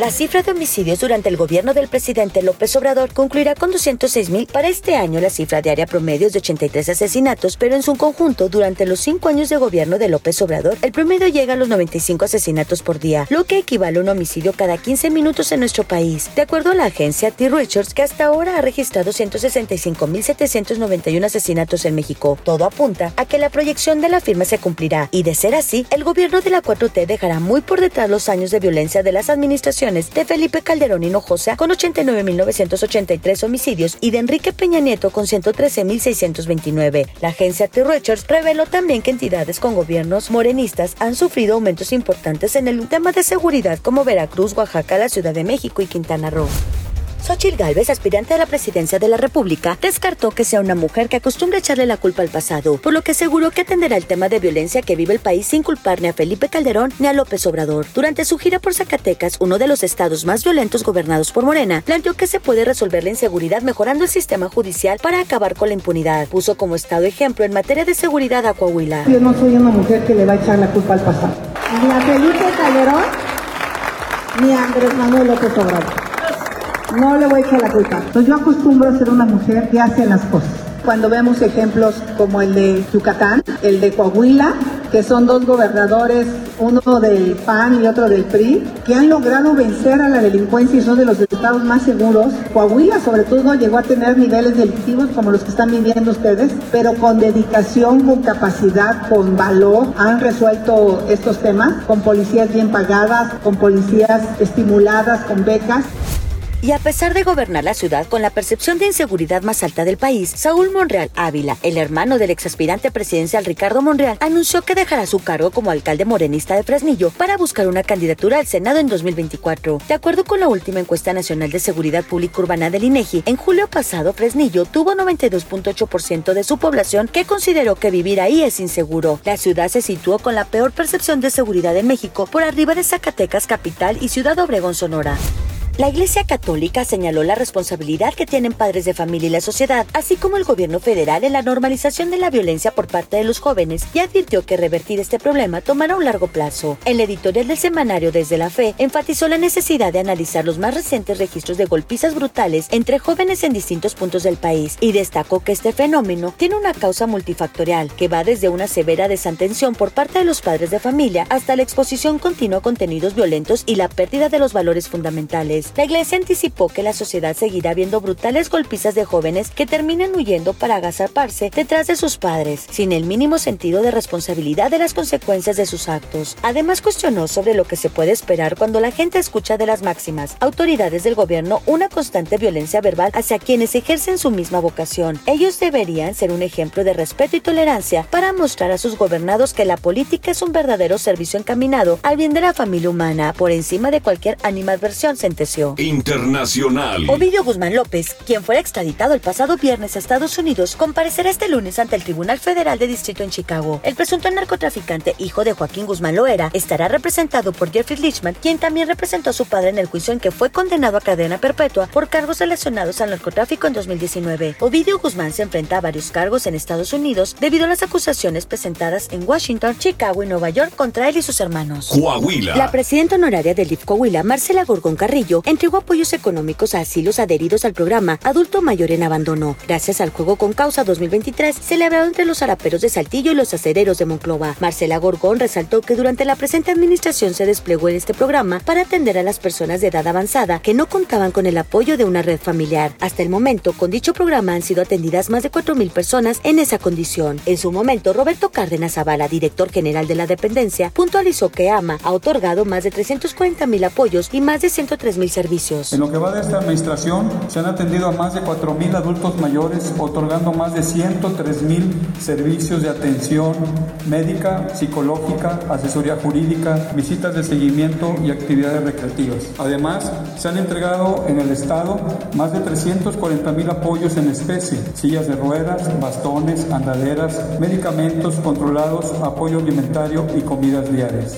La cifra de homicidios durante el gobierno del presidente López Obrador concluirá con 206 mil. Para este año, la cifra diaria promedio es de 83 asesinatos, pero en su conjunto, durante los cinco años de gobierno de López Obrador, el promedio llega a los 95 asesinatos por día, lo que equivale a un homicidio cada 15 minutos en nuestro país. De acuerdo a la agencia T. Richards, que hasta ahora ha registrado 165.791 asesinatos en México, todo apunta a que la proyección de la firma se cumplirá, y de ser así, el gobierno de la 4T dejará muy por detrás los años de violencia de las administraciones de Felipe Calderón Hinojosa con 89.983 homicidios y de Enrique Peña Nieto con 113.629. La agencia T. Richards reveló también que entidades con gobiernos morenistas han sufrido aumentos importantes en el tema de seguridad como Veracruz, Oaxaca, la Ciudad de México y Quintana Roo. Xochitl Gálvez, aspirante a la presidencia de la República, descartó que sea una mujer que acostumbre a echarle la culpa al pasado, por lo que aseguró que atenderá el tema de violencia que vive el país sin culpar ni a Felipe Calderón ni a López Obrador. Durante su gira por Zacatecas, uno de los estados más violentos gobernados por Morena, planteó que se puede resolver la inseguridad mejorando el sistema judicial para acabar con la impunidad. Puso como estado ejemplo en materia de seguridad a Coahuila. Yo no soy una mujer que le va a echar la culpa al pasado. Ni a Felipe Calderón, ni a Andrés Manuel López Obrador. No le voy a echar la culpa. Pues yo acostumbro a ser una mujer que hace las cosas. Cuando vemos ejemplos como el de Yucatán, el de Coahuila, que son dos gobernadores, uno del PAN y otro del PRI, que han logrado vencer a la delincuencia y son de los estados más seguros. Coahuila, sobre todo, llegó a tener niveles delictivos como los que están viviendo ustedes, pero con dedicación, con capacidad, con valor, han resuelto estos temas, con policías bien pagadas, con policías estimuladas, con becas. Y a pesar de gobernar la ciudad con la percepción de inseguridad más alta del país, Saúl Monreal Ávila, el hermano del exaspirante presidencial Ricardo Monreal, anunció que dejará su cargo como alcalde morenista de Fresnillo para buscar una candidatura al Senado en 2024. De acuerdo con la última encuesta nacional de seguridad pública urbana del INEGI, en julio pasado Fresnillo tuvo 92.8% de su población que consideró que vivir ahí es inseguro. La ciudad se situó con la peor percepción de seguridad en México por arriba de Zacatecas capital y Ciudad Obregón Sonora. La Iglesia Católica señaló la responsabilidad que tienen padres de familia y la sociedad, así como el gobierno federal en la normalización de la violencia por parte de los jóvenes y advirtió que revertir este problema tomará un largo plazo. El editorial del semanario Desde la Fe enfatizó la necesidad de analizar los más recientes registros de golpizas brutales entre jóvenes en distintos puntos del país y destacó que este fenómeno tiene una causa multifactorial que va desde una severa desatención por parte de los padres de familia hasta la exposición continua a contenidos violentos y la pérdida de los valores fundamentales. La iglesia anticipó que la sociedad seguirá viendo brutales golpizas de jóvenes que terminan huyendo para agazaparse detrás de sus padres, sin el mínimo sentido de responsabilidad de las consecuencias de sus actos. Además cuestionó sobre lo que se puede esperar cuando la gente escucha de las máximas autoridades del gobierno una constante violencia verbal hacia quienes ejercen su misma vocación. Ellos deberían ser un ejemplo de respeto y tolerancia para mostrar a sus gobernados que la política es un verdadero servicio encaminado al bien de la familia humana por encima de cualquier animadversión, Internacional. Ovidio Guzmán López, quien fue extraditado el pasado viernes a Estados Unidos, comparecerá este lunes ante el Tribunal Federal de Distrito en Chicago. El presunto narcotraficante, hijo de Joaquín Guzmán Loera, estará representado por Jeffrey Lichman, quien también representó a su padre en el juicio en que fue condenado a cadena perpetua por cargos relacionados al narcotráfico en 2019. Ovidio Guzmán se enfrenta a varios cargos en Estados Unidos debido a las acusaciones presentadas en Washington, Chicago y Nueva York contra él y sus hermanos. Coahuila. La presidenta honoraria del DIF Coahuila, Marcela Gorgón Carrillo, entregó apoyos económicos a asilos adheridos al programa Adulto Mayor en Abandono. Gracias al juego con causa 2023, celebrado entre los araperos de Saltillo y los acereros de Monclova. Marcela Gorgón resaltó que durante la presente administración se desplegó en este programa para atender a las personas de edad avanzada que no contaban con el apoyo de una red familiar. Hasta el momento, con dicho programa han sido atendidas más de 4.000 personas en esa condición. En su momento, Roberto Cárdenas Zavala, director general de la dependencia, puntualizó que AMA ha otorgado más de 340.000 apoyos y más de 103.000 servicios. En lo que va de esta administración, se han atendido a más de 4.000 adultos mayores, otorgando más de 103.000 servicios de atención médica, psicológica, asesoría jurídica, visitas de seguimiento y actividades recreativas. Además, se han entregado en el Estado más de 340.000 apoyos en especie, sillas de ruedas, bastones, andaderas, medicamentos controlados, apoyo alimentario y comidas diarias.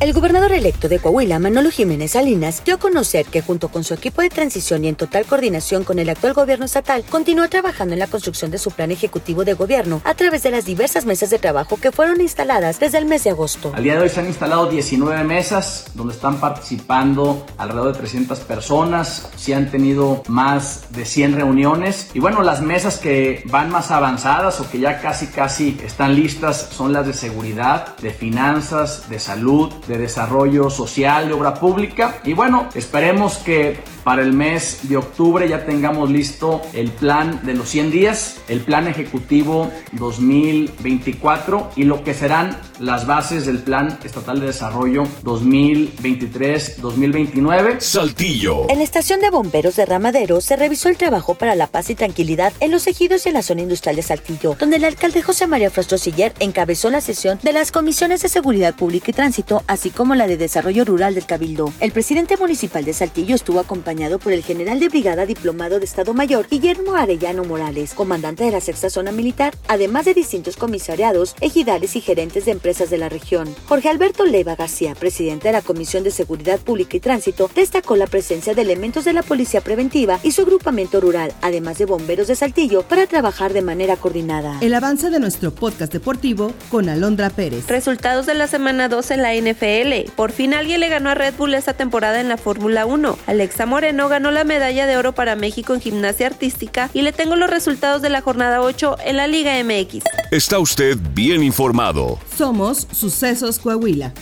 El gobernador electo de Coahuila, Manolo Jiménez Salinas, dio a conocer que junto con su equipo de transición y en total coordinación con el actual gobierno estatal, continúa trabajando en la construcción de su plan ejecutivo de gobierno a través de las diversas mesas de trabajo que fueron instaladas desde el mes de agosto. Al día de hoy se han instalado 19 mesas donde están participando alrededor de 300 personas, se han tenido más de 100 reuniones y bueno, las mesas que van más avanzadas o que ya casi casi están listas son las de seguridad, de finanzas, de salud, de desarrollo social, de obra pública. Y bueno, esperemos que para el mes de octubre ya tengamos listo el plan de los 100 días, el plan ejecutivo 2024 y lo que serán las bases del plan estatal de desarrollo 2023-2029. Saltillo. En la estación de bomberos de Ramadero se revisó el trabajo para la paz y tranquilidad en los ejidos y en la zona industrial de Saltillo, donde el alcalde José María Frostro Siller encabezó la sesión de las comisiones de seguridad pública y tránsito, así como la de desarrollo rural del Cabildo. El presidente municipal de Saltillo estuvo acompañado por el general de brigada diplomado de Estado Mayor Guillermo Arellano Morales, comandante de la sexta zona militar, además de distintos comisariados, ejidales y gerentes de empresas de la región. Jorge Alberto Leiva García, presidente de la Comisión de Seguridad Pública y Tránsito, destacó la presencia de elementos de la Policía Preventiva y su agrupamiento rural, además de bomberos de Saltillo, para trabajar de manera coordinada. El avance de nuestro podcast deportivo con Alondra Pérez. Resultados de la semana 2 en la NFL. Por fin alguien le ganó a Red Bull esta temporada en la Fórmula 1. Alexa Moreno ganó la medalla de oro para México en gimnasia artística y le tengo los resultados de la jornada 8 en la Liga MX. Está usted bien informado. Somos Sucesos Coahuila.